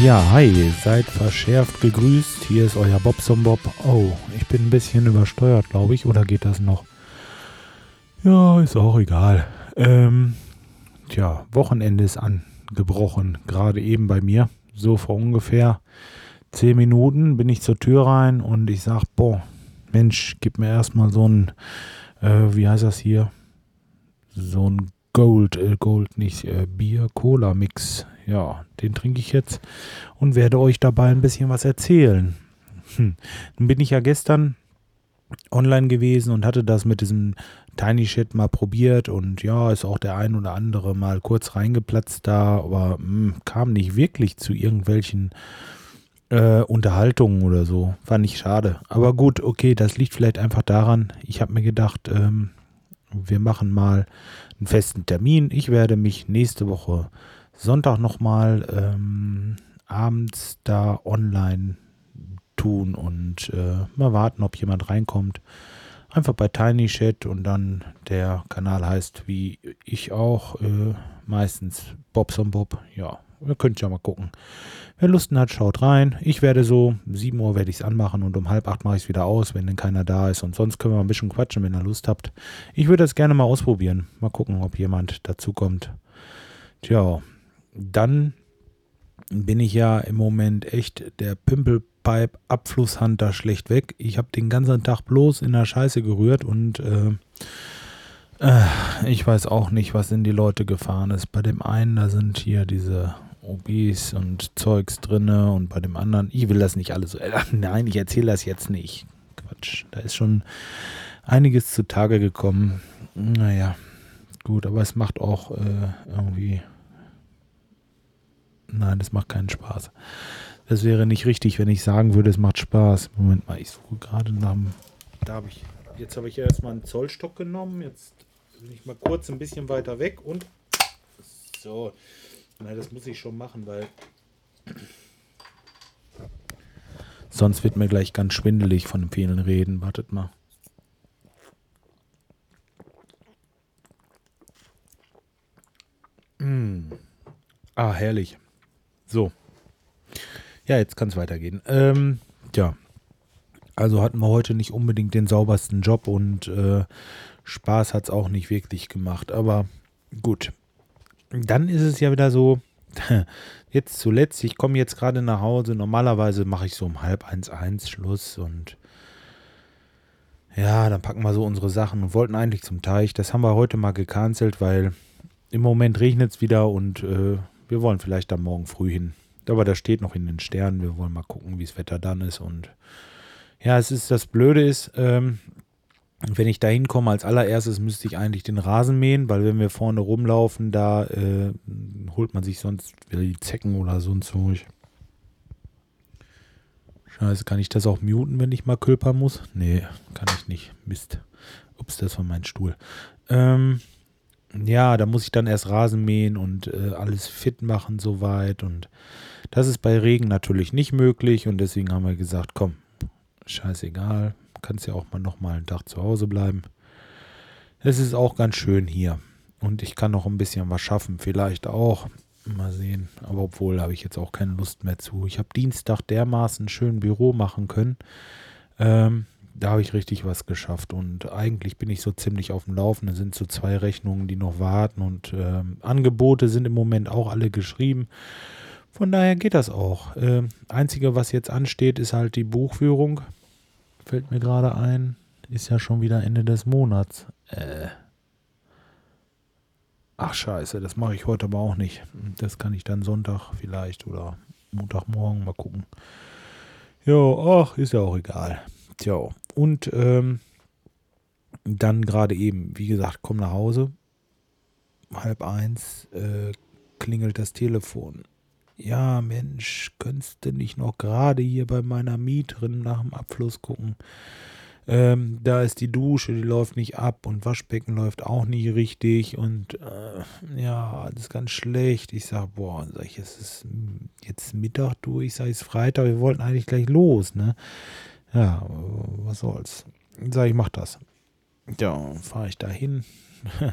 Ja, hi, seid verschärft gegrüßt. Hier ist euer Bobson Bob. Oh, ich bin ein bisschen übersteuert, glaube ich. Oder geht das noch? Ja, ist auch egal. Ähm, tja, Wochenende ist angebrochen. Gerade eben bei mir. So vor ungefähr zehn Minuten bin ich zur Tür rein und ich sag, boah, Mensch, gib mir erstmal so ein, äh, wie heißt das hier? So ein Gold, äh, Gold nicht, äh, Bier-Cola-Mix. Ja, den trinke ich jetzt und werde euch dabei ein bisschen was erzählen. Hm. Nun bin ich ja gestern online gewesen und hatte das mit diesem Tiny Chat mal probiert und ja, ist auch der ein oder andere mal kurz reingeplatzt da, aber mh, hm, kam nicht wirklich zu irgendwelchen äh, Unterhaltungen oder so. Fand ich schade. Aber gut, okay, das liegt vielleicht einfach daran, ich habe mir gedacht, ähm, wir machen mal einen festen Termin. Ich werde mich nächste Woche Sonntag nochmal ähm, abends da online tun und äh, mal warten, ob jemand reinkommt. Einfach bei Tiny Chat und dann der Kanal heißt wie ich auch, äh, meistens Bobs und Bob. Ja, Ihr könnt ja mal gucken. Wer Lust hat, schaut rein. Ich werde so, 7 Uhr werde ich es anmachen und um halb acht mache ich es wieder aus, wenn denn keiner da ist. Und sonst können wir ein bisschen quatschen, wenn ihr Lust habt. Ich würde das gerne mal ausprobieren. Mal gucken, ob jemand dazu kommt. Tja, dann bin ich ja im Moment echt der Pimpelpipe Abflusshunter schlecht weg. Ich habe den ganzen Tag bloß in der Scheiße gerührt und äh, äh, ich weiß auch nicht, was in die Leute gefahren ist. Bei dem einen, da sind hier diese OBs und Zeugs drinne und bei dem anderen, ich will das nicht alles so. Äh, nein, ich erzähle das jetzt nicht. Quatsch, da ist schon einiges zutage gekommen. Naja, gut, aber es macht auch äh, irgendwie. Nein, das macht keinen Spaß. Das wäre nicht richtig, wenn ich sagen würde, es macht Spaß. Moment mal, ich suche gerade nach dem. Da habe ich. Jetzt habe ich erstmal einen Zollstock genommen. Jetzt bin ich mal kurz ein bisschen weiter weg und. So. Nein, das muss ich schon machen, weil sonst wird mir gleich ganz schwindelig von vielen Reden. Wartet mal. Mm. Ah, herrlich. So. Ja, jetzt kann es weitergehen. Ähm, ja. Also hatten wir heute nicht unbedingt den saubersten Job und äh, Spaß hat es auch nicht wirklich gemacht. Aber gut dann ist es ja wieder so, jetzt zuletzt, ich komme jetzt gerade nach Hause, normalerweise mache ich so um halb eins eins Schluss und ja, dann packen wir so unsere Sachen und wollten eigentlich zum Teich. Das haben wir heute mal gecancelt, weil im Moment regnet es wieder und äh, wir wollen vielleicht dann morgen früh hin. Aber das steht noch in den Sternen. Wir wollen mal gucken, wie das Wetter dann ist. Und ja, es ist das Blöde ist, ähm, wenn ich da hinkomme, als allererstes müsste ich eigentlich den Rasen mähen, weil wenn wir vorne rumlaufen, da äh, holt man sich sonst wieder die Zecken oder so ein Zeug. Scheiße, kann ich das auch muten, wenn ich mal külpern muss? Nee, kann ich nicht. Mist. Ups, das war mein Stuhl. Ähm, ja, da muss ich dann erst Rasen mähen und äh, alles fit machen soweit. Und das ist bei Regen natürlich nicht möglich. Und deswegen haben wir gesagt, komm, scheißegal, kannst ja auch mal noch mal einen Tag zu Hause bleiben. Es ist auch ganz schön hier. Und ich kann noch ein bisschen was schaffen, vielleicht auch. Mal sehen. Aber obwohl habe ich jetzt auch keine Lust mehr zu. Ich habe Dienstag dermaßen schön Büro machen können. Ähm, da habe ich richtig was geschafft. Und eigentlich bin ich so ziemlich auf dem Laufen. Es sind so zwei Rechnungen, die noch warten. Und ähm, Angebote sind im Moment auch alle geschrieben. Von daher geht das auch. Ähm, Einzige, was jetzt ansteht, ist halt die Buchführung. Fällt mir gerade ein. Ist ja schon wieder Ende des Monats. Äh. Ach scheiße, das mache ich heute aber auch nicht. Das kann ich dann Sonntag vielleicht oder Montagmorgen mal gucken. Ja, ach, ist ja auch egal. Tja, und ähm, dann gerade eben, wie gesagt, komm nach Hause. Halb eins äh, klingelt das Telefon ja Mensch, könntest du nicht noch gerade hier bei meiner Mieterin nach dem Abfluss gucken? Ähm, da ist die Dusche, die läuft nicht ab und Waschbecken läuft auch nicht richtig und äh, ja, das ist ganz schlecht. Ich sage, boah, sag ich, es ist jetzt Mittag, du, ich sage, es ist Freitag, wir wollten eigentlich gleich los, ne? Ja, was soll's. Sage, ich mach das. Ja, fahre ich da hin.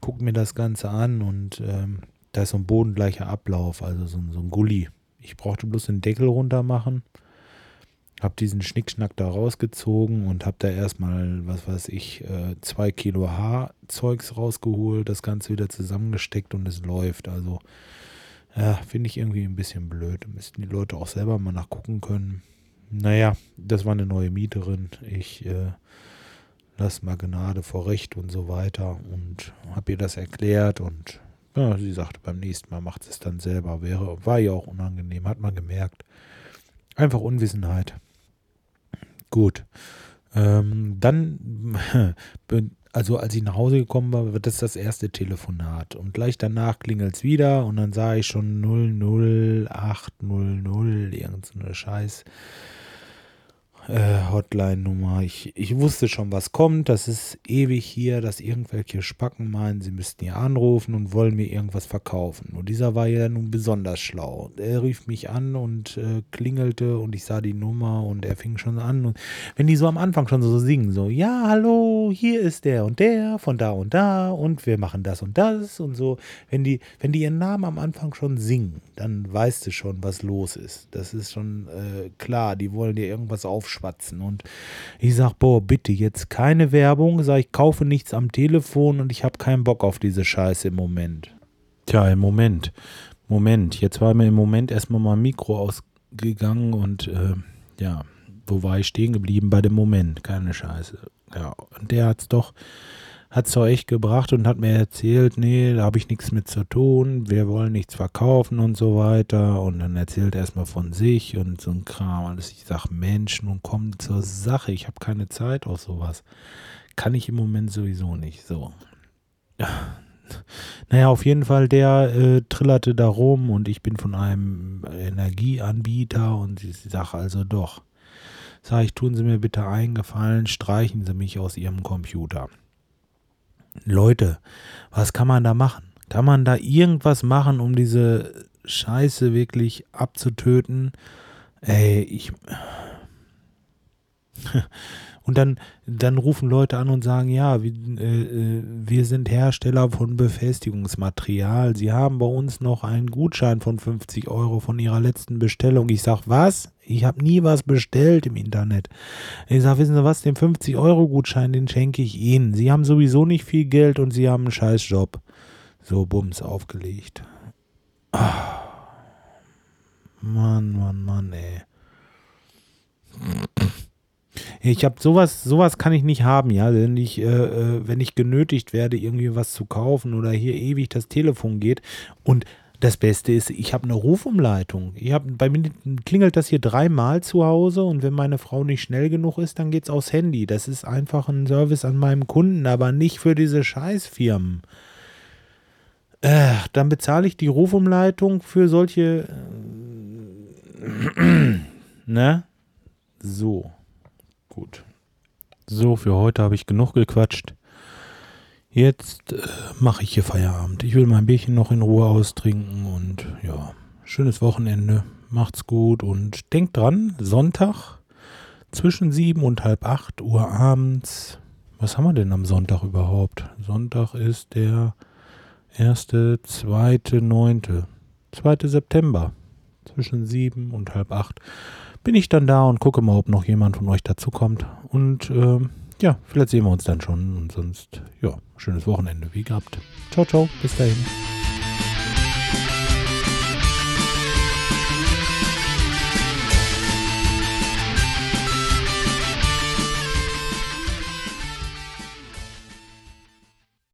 guck mir das Ganze an und ähm, da ist so ein bodengleicher Ablauf, also so, so ein Gully. Ich brauchte bloß den Deckel runter machen, habe diesen Schnickschnack da rausgezogen und habe da erstmal, was weiß ich, äh, zwei Kilo Haarzeugs rausgeholt, das Ganze wieder zusammengesteckt und es läuft. Also, ja, finde ich irgendwie ein bisschen blöd. Müssten die Leute auch selber mal nachgucken können. Naja, das war eine neue Mieterin. Ich äh, lass mal Gnade vor Recht und so weiter und habe ihr das erklärt und ja, sie sagte, beim nächsten Mal macht sie es dann selber. Wäre, war ja auch unangenehm, hat man gemerkt. Einfach Unwissenheit. Gut. Ähm, dann, also als ich nach Hause gekommen war, wird das das erste Telefonat. Und gleich danach klingelt es wieder und dann sah ich schon 00800, irgendeine Scheiß äh, Hotline-Nummer. Ich, ich wusste schon, was kommt. Das ist ewig hier, dass irgendwelche Spacken meinen, sie müssten hier anrufen und wollen mir irgendwas verkaufen. Und dieser war ja nun besonders schlau. Er rief mich an und äh, klingelte und ich sah die Nummer und er fing schon an. Und wenn die so am Anfang schon so singen, so, ja, hallo, hier ist der und der von da und da und wir machen das und das und so. Wenn die, wenn die ihren Namen am Anfang schon singen, dann weißt du schon, was los ist. Das ist schon äh, klar. Die wollen dir irgendwas aufschreiben schwatzen. Und ich sage, boah, bitte, jetzt keine Werbung. Sag ich, kaufe nichts am Telefon und ich habe keinen Bock auf diese Scheiße im Moment. Tja, im Moment. Moment. Jetzt war mir im Moment erstmal mein Mikro ausgegangen und äh, ja, wo war ich stehen geblieben? Bei dem Moment. Keine Scheiße. Ja, und der hat es doch hat echt gebracht und hat mir erzählt, nee, da habe ich nichts mit zu tun, wir wollen nichts verkaufen und so weiter. Und dann erzählt er erstmal von sich und so ein Kram. Und ich sage, Mensch, nun komm zur Sache, ich habe keine Zeit auf sowas. Kann ich im Moment sowieso nicht. So. Ja. Naja, auf jeden Fall, der äh, trillerte da rum und ich bin von einem Energieanbieter und ich sage also doch. Sag ich, tun Sie mir bitte eingefallen, streichen Sie mich aus Ihrem Computer. Leute, was kann man da machen? Kann man da irgendwas machen, um diese Scheiße wirklich abzutöten? Ey, ich. Und dann, dann rufen Leute an und sagen, ja, wir, äh, äh, wir sind Hersteller von Befestigungsmaterial. Sie haben bei uns noch einen Gutschein von 50 Euro von Ihrer letzten Bestellung. Ich sage, was? Ich habe nie was bestellt im Internet. Ich sage, wissen Sie was, den 50-Euro-Gutschein, den schenke ich Ihnen. Sie haben sowieso nicht viel Geld und Sie haben einen scheiß Job. So, bums, aufgelegt. Ah. Mann, Mann, Mann, ey. Ich habe sowas, sowas kann ich nicht haben, ja. Wenn ich, äh, äh, wenn ich genötigt werde, irgendwie was zu kaufen oder hier ewig das Telefon geht. Und das Beste ist, ich habe eine Rufumleitung. Ich hab, bei mir klingelt das hier dreimal zu Hause und wenn meine Frau nicht schnell genug ist, dann geht es aufs Handy. Das ist einfach ein Service an meinem Kunden, aber nicht für diese Scheißfirmen. Äh, dann bezahle ich die Rufumleitung für solche. Äh, ne? So. Gut. So, für heute habe ich genug gequatscht. Jetzt äh, mache ich hier Feierabend. Ich will mein Bierchen noch in Ruhe austrinken und ja, schönes Wochenende. Macht's gut und denkt dran, Sonntag zwischen sieben und halb acht Uhr abends. Was haben wir denn am Sonntag überhaupt? Sonntag ist der erste, zweite, neunte, zweite September. Zwischen sieben und halb acht bin ich dann da und gucke mal, ob noch jemand von euch dazukommt. Und äh, ja, vielleicht sehen wir uns dann schon. Und sonst, ja, schönes Wochenende wie gehabt. Ciao, ciao, bis dahin.